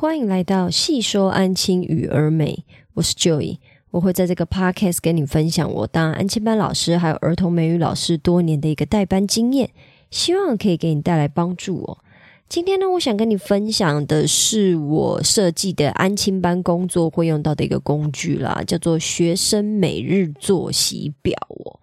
欢迎来到细说安亲与儿美，我是 Joy，我会在这个 podcast 跟你分享我当安亲班老师还有儿童美语老师多年的一个代班经验，希望可以给你带来帮助哦。今天呢，我想跟你分享的是我设计的安亲班工作会用到的一个工具啦，叫做学生每日作息表哦。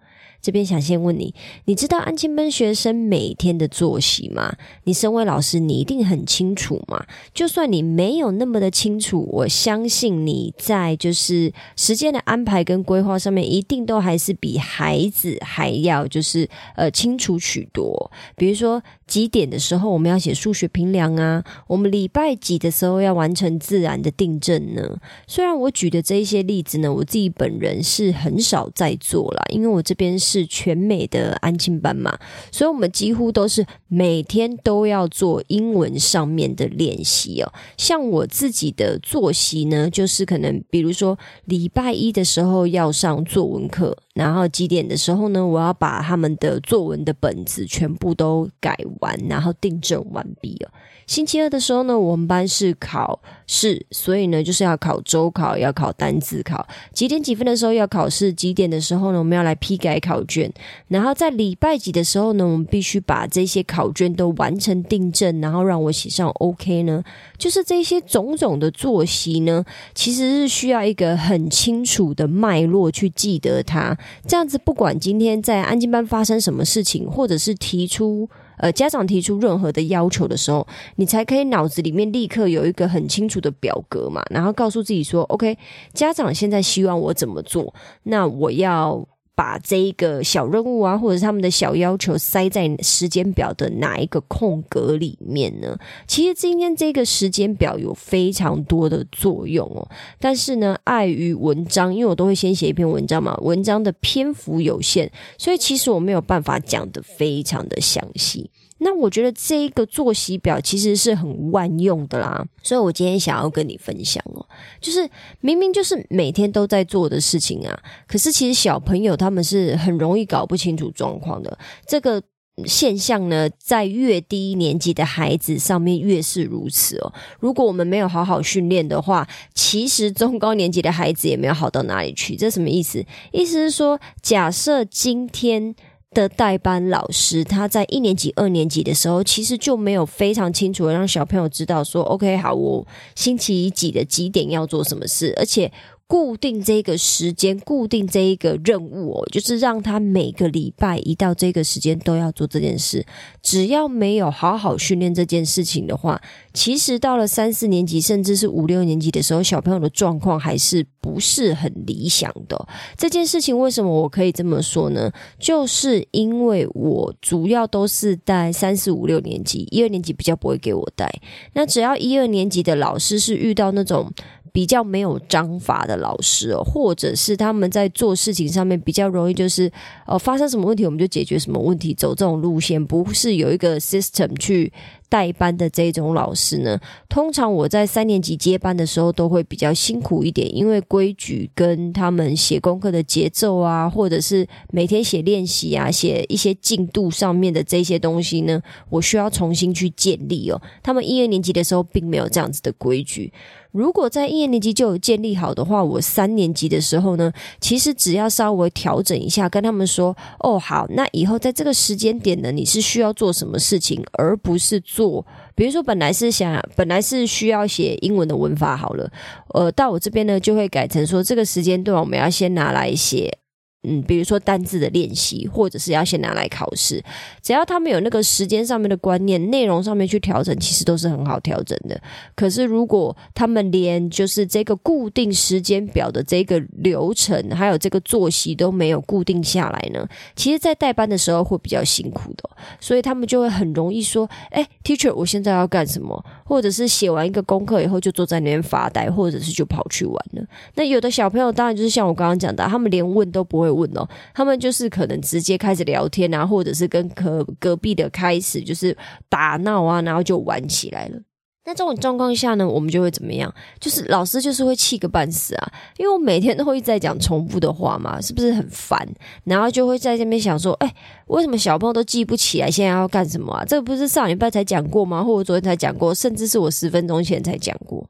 这边想先问你，你知道安亲班学生每天的作息吗？你身为老师，你一定很清楚嘛。就算你没有那么的清楚，我相信你在就是时间的安排跟规划上面，一定都还是比孩子还要就是呃清楚许多。比如说几点的时候我们要写数学评量啊，我们礼拜几的时候要完成自然的订正呢？虽然我举的这一些例子呢，我自己本人是很少在做啦，因为我这边是。是全美的安静班嘛，所以我们几乎都是每天都要做英文上面的练习哦。像我自己的作息呢，就是可能比如说礼拜一的时候要上作文课，然后几点的时候呢，我要把他们的作文的本子全部都改完，然后订正完毕了。星期二的时候呢，我们班是考试，所以呢就是要考周考，要考单字考。几点几分的时候要考试？几点的时候呢，我们要来批改考卷。然后在礼拜几的时候呢，我们必须把这些考卷都完成订正，然后让我写上 OK 呢。就是这些种种的作息呢，其实是需要一个很清楚的脉络去记得它。这样子，不管今天在安静班发生什么事情，或者是提出。呃，家长提出任何的要求的时候，你才可以脑子里面立刻有一个很清楚的表格嘛，然后告诉自己说：“OK，家长现在希望我怎么做，那我要。”把这一个小任务啊，或者他们的小要求塞在时间表的哪一个空格里面呢？其实今天这个时间表有非常多的作用哦，但是呢，碍于文章，因为我都会先写一篇文章嘛，文章的篇幅有限，所以其实我没有办法讲的非常的详细。那我觉得这一个作息表其实是很万用的啦，所以我今天想要跟你分享哦，就是明明就是每天都在做的事情啊，可是其实小朋友他们是很容易搞不清楚状况的。这个现象呢，在越低年级的孩子上面越是如此哦。如果我们没有好好训练的话，其实中高年级的孩子也没有好到哪里去。这什么意思？意思是说，假设今天。的代班老师，他在一年级、二年级的时候，其实就没有非常清楚的让小朋友知道说，OK，好，我星期几的几点要做什么事，而且。固定这个时间，固定这一个任务哦，就是让他每个礼拜一到这个时间都要做这件事。只要没有好好训练这件事情的话，其实到了三四年级，甚至是五六年级的时候，小朋友的状况还是不是很理想的。这件事情为什么我可以这么说呢？就是因为我主要都是带三四五六年级，一二年级比较不会给我带。那只要一二年级的老师是遇到那种。比较没有章法的老师哦，或者是他们在做事情上面比较容易，就是呃发生什么问题我们就解决什么问题，走这种路线，不是有一个 system 去。代班的这种老师呢，通常我在三年级接班的时候都会比较辛苦一点，因为规矩跟他们写功课的节奏啊，或者是每天写练习啊，写一些进度上面的这些东西呢，我需要重新去建立哦。他们一二年级的时候并没有这样子的规矩，如果在一年级就有建立好的话，我三年级的时候呢，其实只要稍微调整一下，跟他们说哦好，那以后在这个时间点呢，你是需要做什么事情，而不是。做，比如说本来是想，本来是需要写英文的文法好了，呃，到我这边呢就会改成说，这个时间段我们要先拿来写。嗯，比如说单字的练习，或者是要先拿来考试，只要他们有那个时间上面的观念，内容上面去调整，其实都是很好调整的。可是如果他们连就是这个固定时间表的这个流程，还有这个作息都没有固定下来呢，其实，在代班的时候会比较辛苦的。所以他们就会很容易说：“哎，teacher，我现在要干什么？”或者是写完一个功课以后就坐在那边发呆，或者是就跑去玩了。那有的小朋友当然就是像我刚刚讲的，他们连问都不会会问哦，他们就是可能直接开始聊天啊，或者是跟隔隔壁的开始就是打闹啊，然后就玩起来了。那这种状况下呢，我们就会怎么样？就是老师就是会气个半死啊，因为我每天都会在讲重复的话嘛，是不是很烦？然后就会在这边想说，哎，为什么小朋友都记不起来现在要干什么啊？这个不是上礼拜才讲过吗？或者昨天才讲过，甚至是我十分钟前才讲过。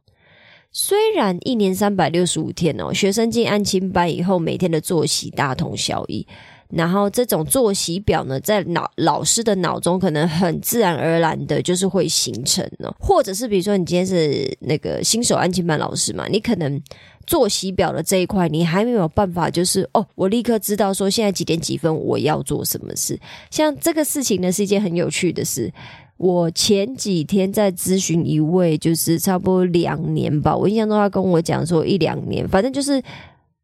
虽然一年三百六十五天哦，学生进安亲班以后，每天的作息大同小异。然后这种作息表呢，在脑老师的脑中可能很自然而然的，就是会形成呢。或者是比如说，你今天是那个新手安亲班老师嘛，你可能作息表的这一块，你还没有办法，就是哦，我立刻知道说现在几点几分我要做什么事。像这个事情呢，是一件很有趣的事。我前几天在咨询一位，就是差不多两年吧，我印象中他跟我讲说一两年，反正就是。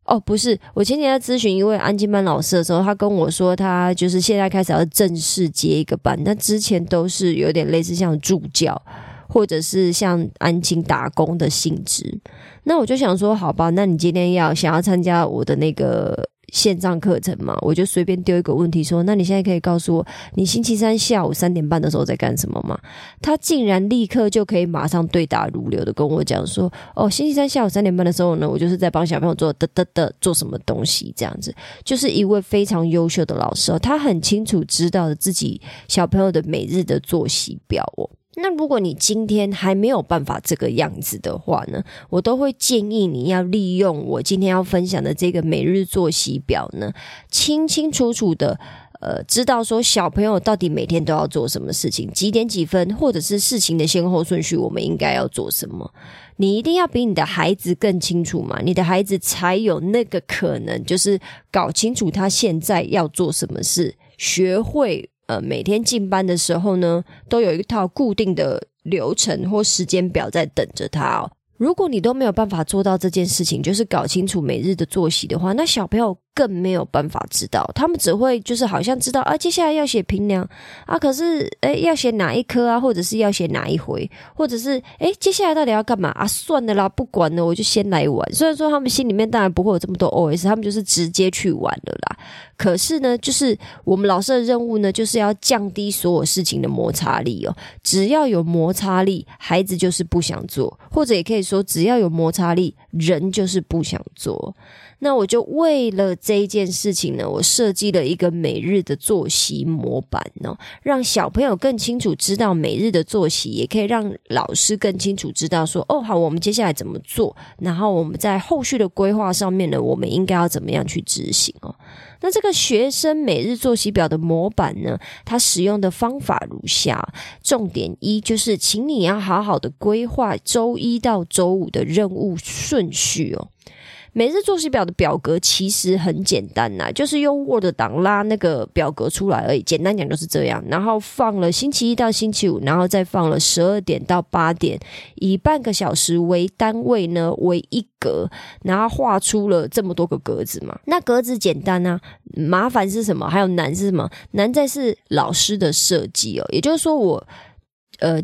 哦，不是，我前几天在咨询一位安静班老师的时候，他跟我说，他就是现在开始要正式接一个班，但之前都是有点类似像助教，或者是像安静打工的性质。那我就想说，好吧，那你今天要想要参加我的那个。线上课程嘛，我就随便丢一个问题说：“那你现在可以告诉我，你星期三下午三点半的时候在干什么吗？”他竟然立刻就可以马上对答如流的跟我讲说：“哦，星期三下午三点半的时候呢，我就是在帮小朋友做的的的做什么东西，这样子，就是一位非常优秀的老师哦，他很清楚知道自己小朋友的每日的作息表哦。”那如果你今天还没有办法这个样子的话呢，我都会建议你要利用我今天要分享的这个每日作息表呢，清清楚楚的呃，知道说小朋友到底每天都要做什么事情，几点几分，或者是事情的先后顺序，我们应该要做什么。你一定要比你的孩子更清楚嘛，你的孩子才有那个可能，就是搞清楚他现在要做什么事，学会。呃，每天进班的时候呢，都有一套固定的流程或时间表在等着他哦。如果你都没有办法做到这件事情，就是搞清楚每日的作息的话，那小朋友。更没有办法知道，他们只会就是好像知道啊，接下来要写平量啊，可是诶要写哪一科啊，或者是要写哪一回，或者是诶接下来到底要干嘛啊？算了啦，不管了，我就先来玩。虽然说他们心里面当然不会有这么多 OS，他们就是直接去玩了啦。可是呢，就是我们老师的任务呢，就是要降低所有事情的摩擦力哦。只要有摩擦力，孩子就是不想做，或者也可以说，只要有摩擦力，人就是不想做。那我就为了这一件事情呢，我设计了一个每日的作息模板呢，让小朋友更清楚知道每日的作息，也可以让老师更清楚知道说，哦，好，我们接下来怎么做，然后我们在后续的规划上面呢，我们应该要怎么样去执行哦？那这个学生每日作息表的模板呢，它使用的方法如下：重点一就是，请你要好好的规划周一到周五的任务顺序哦。每日作息表的表格其实很简单呐，就是用 Word 档拉那个表格出来而已。简单讲就是这样，然后放了星期一到星期五，然后再放了十二点到八点，以半个小时为单位呢为一格，然后画出了这么多个格子嘛。那格子简单啊，麻烦是什么？还有难是什么？难在是老师的设计哦，也就是说我呃。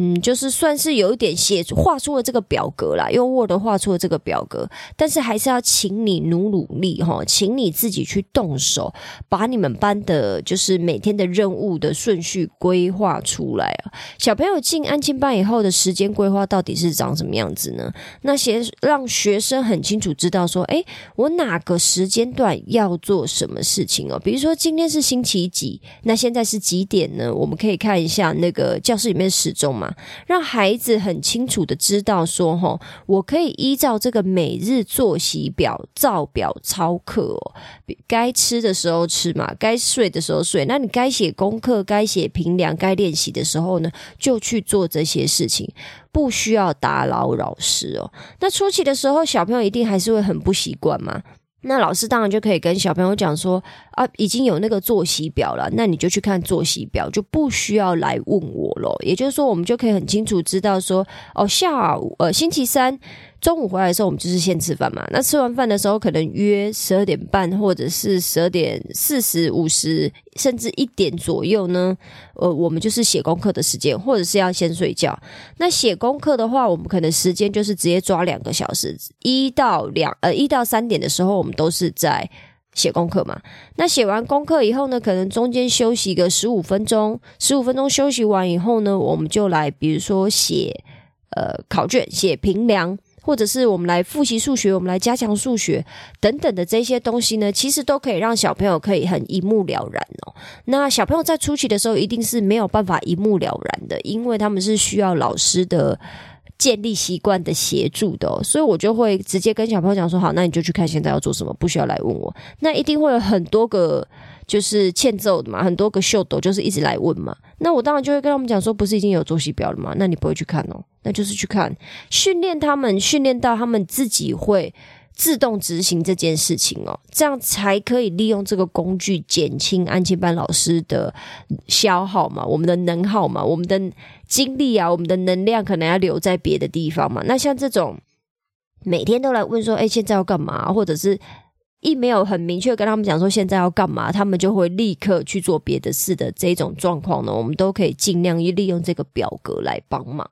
嗯，就是算是有一点写画出了这个表格啦，用 Word 画出了这个表格，但是还是要请你努努力哈，请你自己去动手，把你们班的就是每天的任务的顺序规划出来啊。小朋友进安亲班以后的时间规划到底是长什么样子呢？那些让学生很清楚知道说，诶，我哪个时间段要做什么事情哦？比如说今天是星期几，那现在是几点呢？我们可以看一下那个教室里面时钟。嘛，让孩子很清楚的知道说，吼，我可以依照这个每日作息表照表操课哦，该吃的时候吃嘛，该睡的时候睡。那你该写功课、该写评量、该练习的时候呢，就去做这些事情，不需要打扰老师哦。那初期的时候，小朋友一定还是会很不习惯嘛。那老师当然就可以跟小朋友讲说啊，已经有那个作息表了，那你就去看作息表，就不需要来问我了。也就是说，我们就可以很清楚知道说，哦，下午呃星期三。中午回来的时候，我们就是先吃饭嘛。那吃完饭的时候，可能约十二点半，或者是十二点四十五十，甚至一点左右呢。呃，我们就是写功课的时间，或者是要先睡觉。那写功课的话，我们可能时间就是直接抓两个小时，一到两呃一到三点的时候，我们都是在写功课嘛。那写完功课以后呢，可能中间休息个十五分钟，十五分钟休息完以后呢，我们就来，比如说写。呃考卷、写评量，或者是我们来复习数学，我们来加强数学等等的这些东西呢，其实都可以让小朋友可以很一目了然哦。那小朋友在初期的时候，一定是没有办法一目了然的，因为他们是需要老师的。建立习惯的协助的，所以我就会直接跟小朋友讲说：好，那你就去看现在要做什么，不需要来问我。那一定会有很多个就是欠揍的嘛，很多个秀逗，就是一直来问嘛。那我当然就会跟他们讲说：不是已经有作息表了吗？那你不会去看哦，那就是去看，训练他们，训练到他们自己会。自动执行这件事情哦，这样才可以利用这个工具减轻安亲班老师的消耗嘛，我们的能耗嘛，我们的精力啊，我们的能量可能要留在别的地方嘛。那像这种每天都来问说，哎，现在要干嘛？或者是一没有很明确跟他们讲说现在要干嘛，他们就会立刻去做别的事的这种状况呢，我们都可以尽量利用这个表格来帮忙。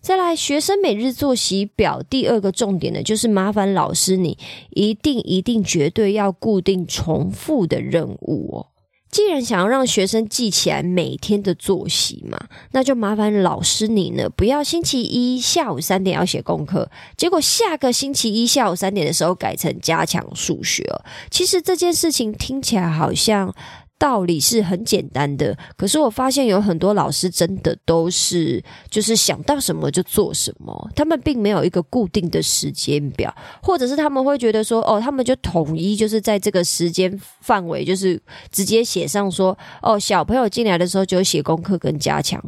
再来，学生每日作息表第二个重点呢，就是麻烦老师你一定一定绝对要固定重复的任务哦。既然想要让学生记起来每天的作息嘛，那就麻烦老师你呢，不要星期一下午三点要写功课，结果下个星期一下午三点的时候改成加强数学。其实这件事情听起来好像。道理是很简单的，可是我发现有很多老师真的都是就是想到什么就做什么，他们并没有一个固定的时间表，或者是他们会觉得说，哦，他们就统一就是在这个时间范围，就是直接写上说，哦，小朋友进来的时候就写功课跟加强。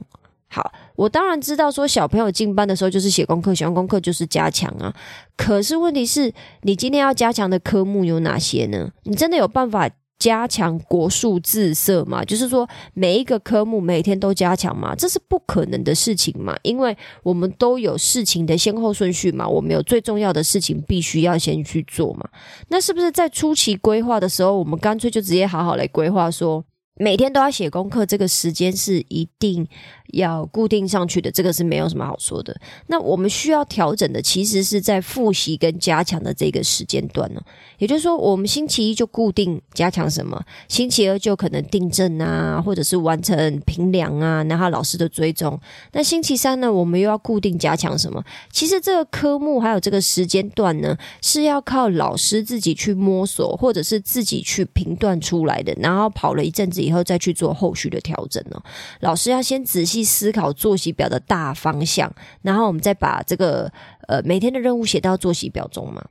好，我当然知道说小朋友进班的时候就是写功课，写完功课就是加强啊。可是问题是你今天要加强的科目有哪些呢？你真的有办法？加强国术自色嘛，就是说每一个科目每天都加强嘛，这是不可能的事情嘛，因为我们都有事情的先后顺序嘛，我们有最重要的事情必须要先去做嘛。那是不是在初期规划的时候，我们干脆就直接好好来规划说？每天都要写功课，这个时间是一定要固定上去的，这个是没有什么好说的。那我们需要调整的，其实是在复习跟加强的这个时间段呢。也就是说，我们星期一就固定加强什么，星期二就可能订正啊，或者是完成评量啊，然后老师的追踪。那星期三呢，我们又要固定加强什么？其实这个科目还有这个时间段呢，是要靠老师自己去摸索，或者是自己去评断出来的。然后跑了一阵子。以后再去做后续的调整呢。老师要先仔细思考作息表的大方向，然后我们再把这个呃每天的任务写到作息表中嘛。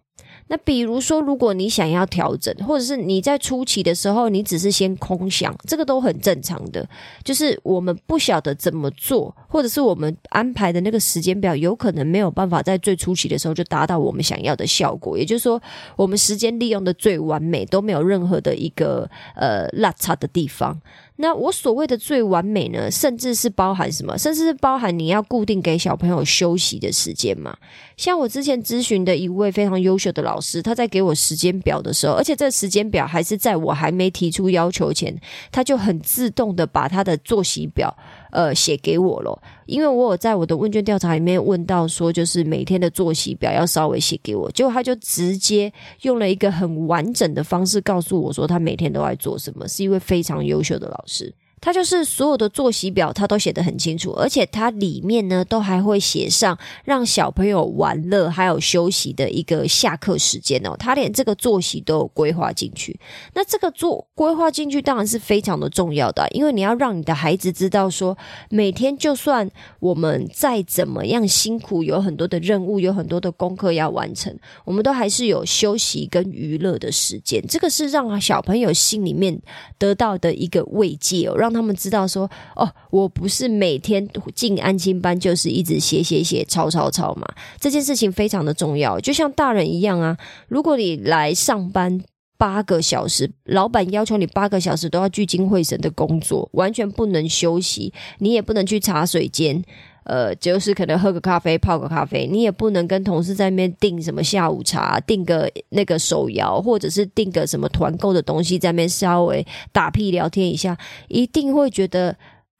那比如说，如果你想要调整，或者是你在初期的时候，你只是先空想，这个都很正常的。就是我们不晓得怎么做，或者是我们安排的那个时间表，有可能没有办法在最初期的时候就达到我们想要的效果。也就是说，我们时间利用的最完美，都没有任何的一个呃落差的地方。那我所谓的最完美呢，甚至是包含什么？甚至是包含你要固定给小朋友休息的时间嘛？像我之前咨询的一位非常优秀的老师，他在给我时间表的时候，而且这时间表还是在我还没提出要求前，他就很自动的把他的作息表呃写给我了。因为我有在我的问卷调查里面问到说，就是每天的作息表要稍微写给我，结果他就直接用了一个很完整的方式告诉我说，他每天都在做什么，是一位非常优秀的老师。他就是所有的作息表，他都写得很清楚，而且他里面呢都还会写上让小朋友玩乐还有休息的一个下课时间哦。他连这个作息都有规划进去。那这个做规划进去当然是非常的重要的，因为你要让你的孩子知道说，每天就算我们再怎么样辛苦，有很多的任务，有很多的功课要完成，我们都还是有休息跟娱乐的时间。这个是让小朋友心里面得到的一个慰藉哦，让。他们知道说哦，我不是每天进安心班就是一直写写写抄抄抄嘛。这件事情非常的重要，就像大人一样啊。如果你来上班八个小时，老板要求你八个小时都要聚精会神的工作，完全不能休息，你也不能去茶水间。呃，就是可能喝个咖啡，泡个咖啡，你也不能跟同事在那边订什么下午茶，订个那个手摇，或者是订个什么团购的东西，在那边稍微打屁聊天一下，一定会觉得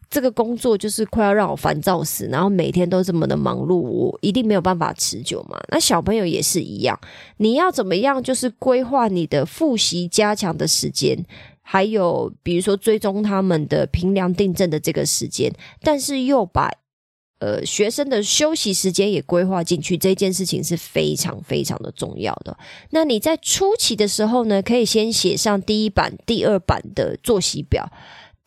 这个工作就是快要让我烦躁死，然后每天都这么的忙碌，我一定没有办法持久嘛。那小朋友也是一样，你要怎么样，就是规划你的复习加强的时间，还有比如说追踪他们的平量订正的这个时间，但是又把。呃学生的休息时间也规划进去，这件事情是非常非常的重要的。那你在初期的时候呢，可以先写上第一版、第二版的作息表，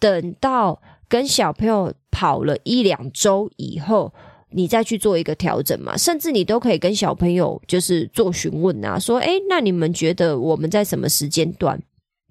等到跟小朋友跑了一两周以后。你再去做一个调整嘛，甚至你都可以跟小朋友就是做询问啊，说，诶，那你们觉得我们在什么时间段？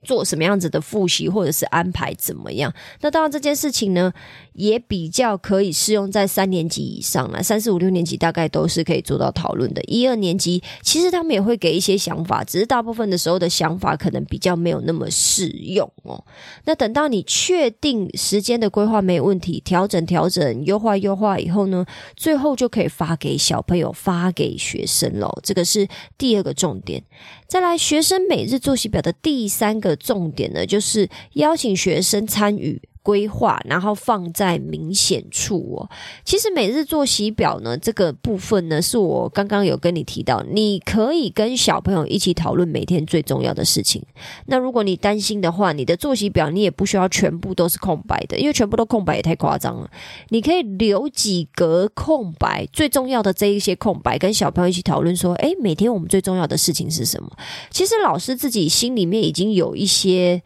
做什么样子的复习，或者是安排怎么样？那当然这件事情呢，也比较可以适用在三年级以上了。三四五六年级大概都是可以做到讨论的。一二年级其实他们也会给一些想法，只是大部分的时候的想法可能比较没有那么适用哦。那等到你确定时间的规划没有问题，调整调整，优化优化以后呢，最后就可以发给小朋友，发给学生喽。这个是第二个重点。再来，学生每日作息表的第三个重点呢，就是邀请学生参与。规划，然后放在明显处哦。其实每日作息表呢，这个部分呢，是我刚刚有跟你提到，你可以跟小朋友一起讨论每天最重要的事情。那如果你担心的话，你的作息表你也不需要全部都是空白的，因为全部都空白也太夸张了。你可以留几格空白，最重要的这一些空白，跟小朋友一起讨论说，诶，每天我们最重要的事情是什么？其实老师自己心里面已经有一些。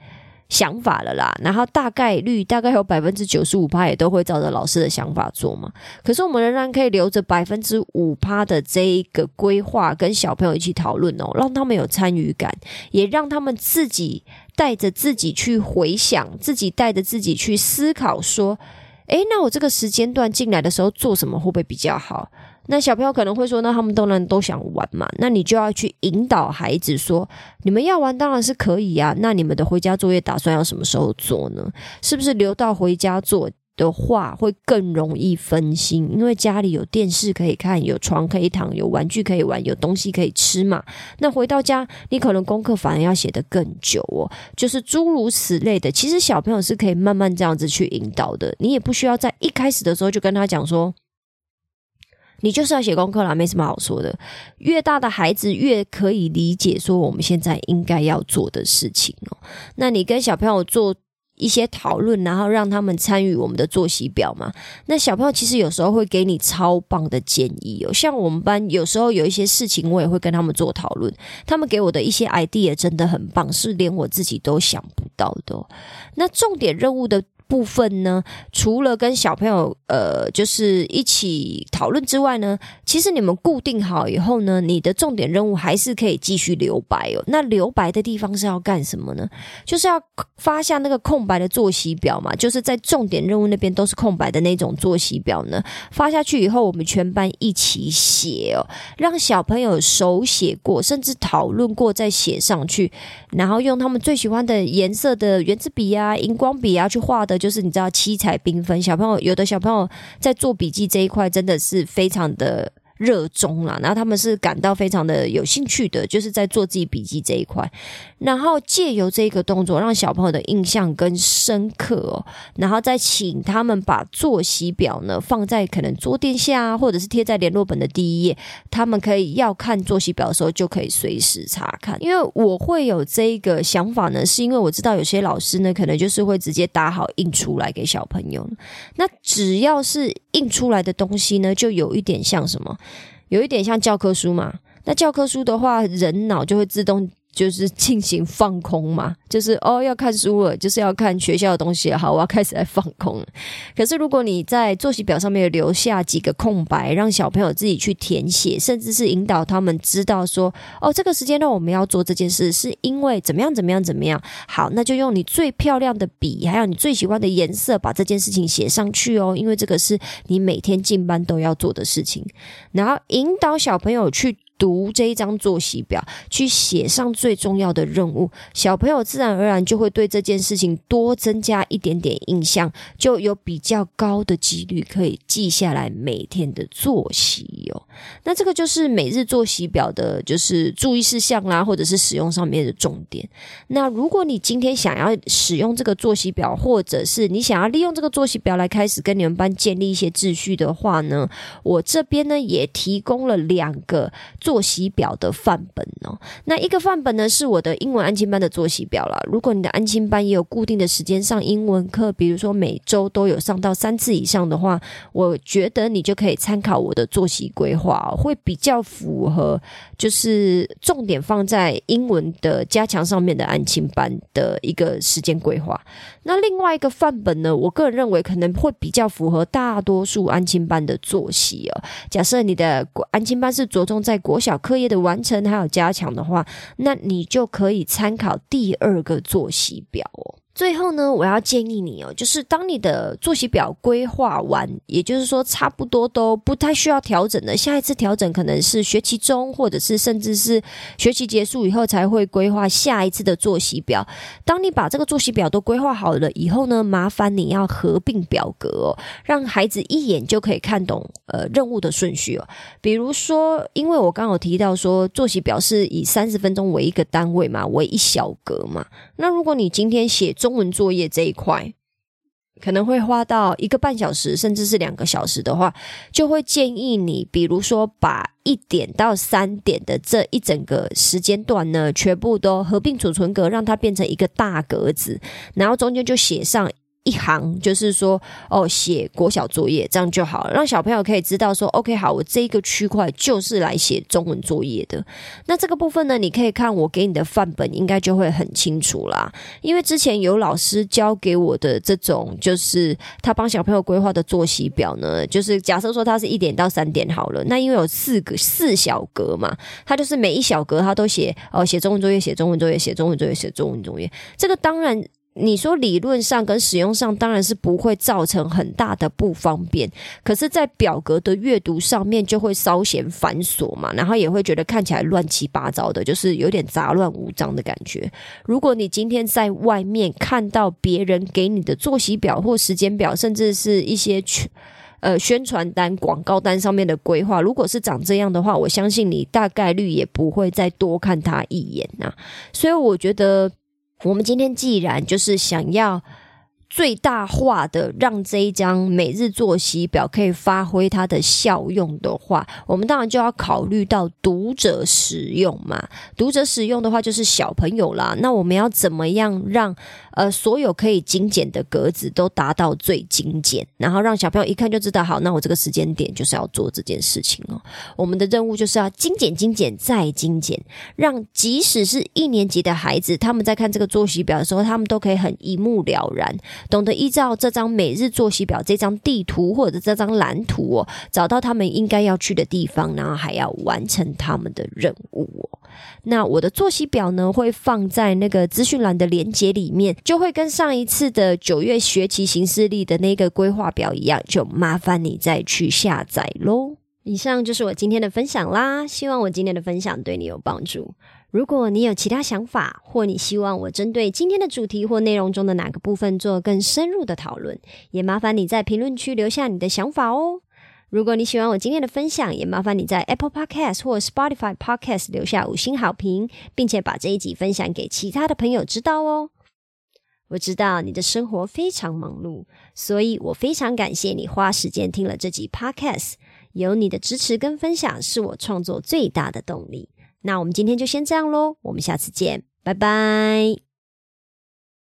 想法了啦，然后大概率大概有百分之九十五趴也都会照着老师的想法做嘛。可是我们仍然可以留着百分之五趴的这一个规划，跟小朋友一起讨论哦，让他们有参与感，也让他们自己带着自己去回想，自己带着自己去思考，说，诶，那我这个时间段进来的时候做什么会不会比较好？那小朋友可能会说：“那他们当然都想玩嘛。”那你就要去引导孩子说：“你们要玩当然是可以啊。那你们的回家作业打算要什么时候做呢？是不是留到回家做的话会更容易分心？因为家里有电视可以看，有床可以躺，有玩具可以玩，有东西可以吃嘛。那回到家，你可能功课反而要写得更久哦。就是诸如此类的，其实小朋友是可以慢慢这样子去引导的。你也不需要在一开始的时候就跟他讲说。你就是要写功课啦，没什么好说的。越大的孩子越可以理解说我们现在应该要做的事情哦。那你跟小朋友做一些讨论，然后让他们参与我们的作息表嘛。那小朋友其实有时候会给你超棒的建议哦。像我们班有时候有一些事情，我也会跟他们做讨论，他们给我的一些 idea 真的很棒，是连我自己都想不到的。那重点任务的。部分呢，除了跟小朋友呃，就是一起讨论之外呢，其实你们固定好以后呢，你的重点任务还是可以继续留白哦。那留白的地方是要干什么呢？就是要发下那个空白的作息表嘛，就是在重点任务那边都是空白的那种作息表呢。发下去以后，我们全班一起写哦，让小朋友手写过，甚至讨论过再写上去，然后用他们最喜欢的颜色的圆珠笔啊、荧光笔啊去画的。就是你知道七彩缤纷，小朋友有的小朋友在做笔记这一块真的是非常的。热衷啦，然后他们是感到非常的有兴趣的，就是在做自己笔记这一块，然后借由这个动作让小朋友的印象更深刻哦，然后再请他们把作息表呢放在可能桌垫下，或者是贴在联络本的第一页，他们可以要看作息表的时候就可以随时查看。因为我会有这个想法呢，是因为我知道有些老师呢可能就是会直接打好印出来给小朋友，那只要是印出来的东西呢，就有一点像什么？有一点像教科书嘛，那教科书的话，人脑就会自动。就是进行放空嘛，就是哦要看书了，就是要看学校的东西好，我要开始来放空。可是如果你在作息表上面留下几个空白，让小朋友自己去填写，甚至是引导他们知道说，哦这个时间段我们要做这件事，是因为怎么样怎么样怎么样。好，那就用你最漂亮的笔，还有你最喜欢的颜色，把这件事情写上去哦，因为这个是你每天进班都要做的事情。然后引导小朋友去。读这一张作息表，去写上最重要的任务，小朋友自然而然就会对这件事情多增加一点点印象，就有比较高的几率可以记下来每天的作息哦。那这个就是每日作息表的，就是注意事项啦，或者是使用上面的重点。那如果你今天想要使用这个作息表，或者是你想要利用这个作息表来开始跟你们班建立一些秩序的话呢，我这边呢也提供了两个做。作息表的范本哦。那一个范本呢，是我的英文安亲班的作息表啦。如果你的安亲班也有固定的时间上英文课，比如说每周都有上到三次以上的话，我觉得你就可以参考我的作息规划，会比较符合，就是重点放在英文的加强上面的安亲班的一个时间规划。那另外一个范本呢，我个人认为可能会比较符合大多数安亲班的作息哦。假设你的安亲班是着重在国小课业的完成还有加强的话，那你就可以参考第二个作息表哦。最后呢，我要建议你哦，就是当你的作息表规划完，也就是说差不多都不太需要调整的，下一次调整可能是学期中，或者是甚至是学期结束以后才会规划下一次的作息表。当你把这个作息表都规划好了以后呢，麻烦你要合并表格哦，让孩子一眼就可以看懂呃任务的顺序哦。比如说，因为我刚好提到说作息表是以三十分钟为一个单位嘛，为一小格嘛，那如果你今天写中文作业这一块可能会花到一个半小时，甚至是两个小时的话，就会建议你，比如说把一点到三点的这一整个时间段呢，全部都合并储存格，让它变成一个大格子，然后中间就写上。一行就是说，哦，写国小作业这样就好了，让小朋友可以知道说，OK，好，我这个区块就是来写中文作业的。那这个部分呢，你可以看我给你的范本，应该就会很清楚啦。因为之前有老师教给我的这种，就是他帮小朋友规划的作息表呢，就是假设说他是一点到三点好了，那因为有四个四小格嘛，他就是每一小格他都写哦，写中文作业，写中文作业，写中文作业，写中文作业。这个当然。你说理论上跟使用上当然是不会造成很大的不方便，可是，在表格的阅读上面就会稍显繁琐嘛，然后也会觉得看起来乱七八糟的，就是有点杂乱无章的感觉。如果你今天在外面看到别人给你的作息表或时间表，甚至是一些呃宣传单、广告单上面的规划，如果是长这样的话，我相信你大概率也不会再多看他一眼呐。所以我觉得。我们今天既然就是想要。最大化的让这一张每日作息表可以发挥它的效用的话，我们当然就要考虑到读者使用嘛。读者使用的话就是小朋友啦。那我们要怎么样让呃所有可以精简的格子都达到最精简，然后让小朋友一看就知道，好，那我这个时间点就是要做这件事情哦。我们的任务就是要精简、精简再精简，让即使是一年级的孩子，他们在看这个作息表的时候，他们都可以很一目了然。懂得依照这张每日作息表、这张地图或者这张蓝图哦，找到他们应该要去的地方，然后还要完成他们的任务哦。那我的作息表呢，会放在那个资讯栏的连接里面，就会跟上一次的九月学期行事历的那个规划表一样，就麻烦你再去下载喽。以上就是我今天的分享啦，希望我今天的分享对你有帮助。如果你有其他想法，或你希望我针对今天的主题或内容中的哪个部分做更深入的讨论，也麻烦你在评论区留下你的想法哦。如果你喜欢我今天的分享，也麻烦你在 Apple Podcast 或 Spotify Podcast 留下五星好评，并且把这一集分享给其他的朋友知道哦。我知道你的生活非常忙碌，所以我非常感谢你花时间听了这集 Podcast。有你的支持跟分享，是我创作最大的动力。那我们今天就先这样喽，我们下次见，拜拜。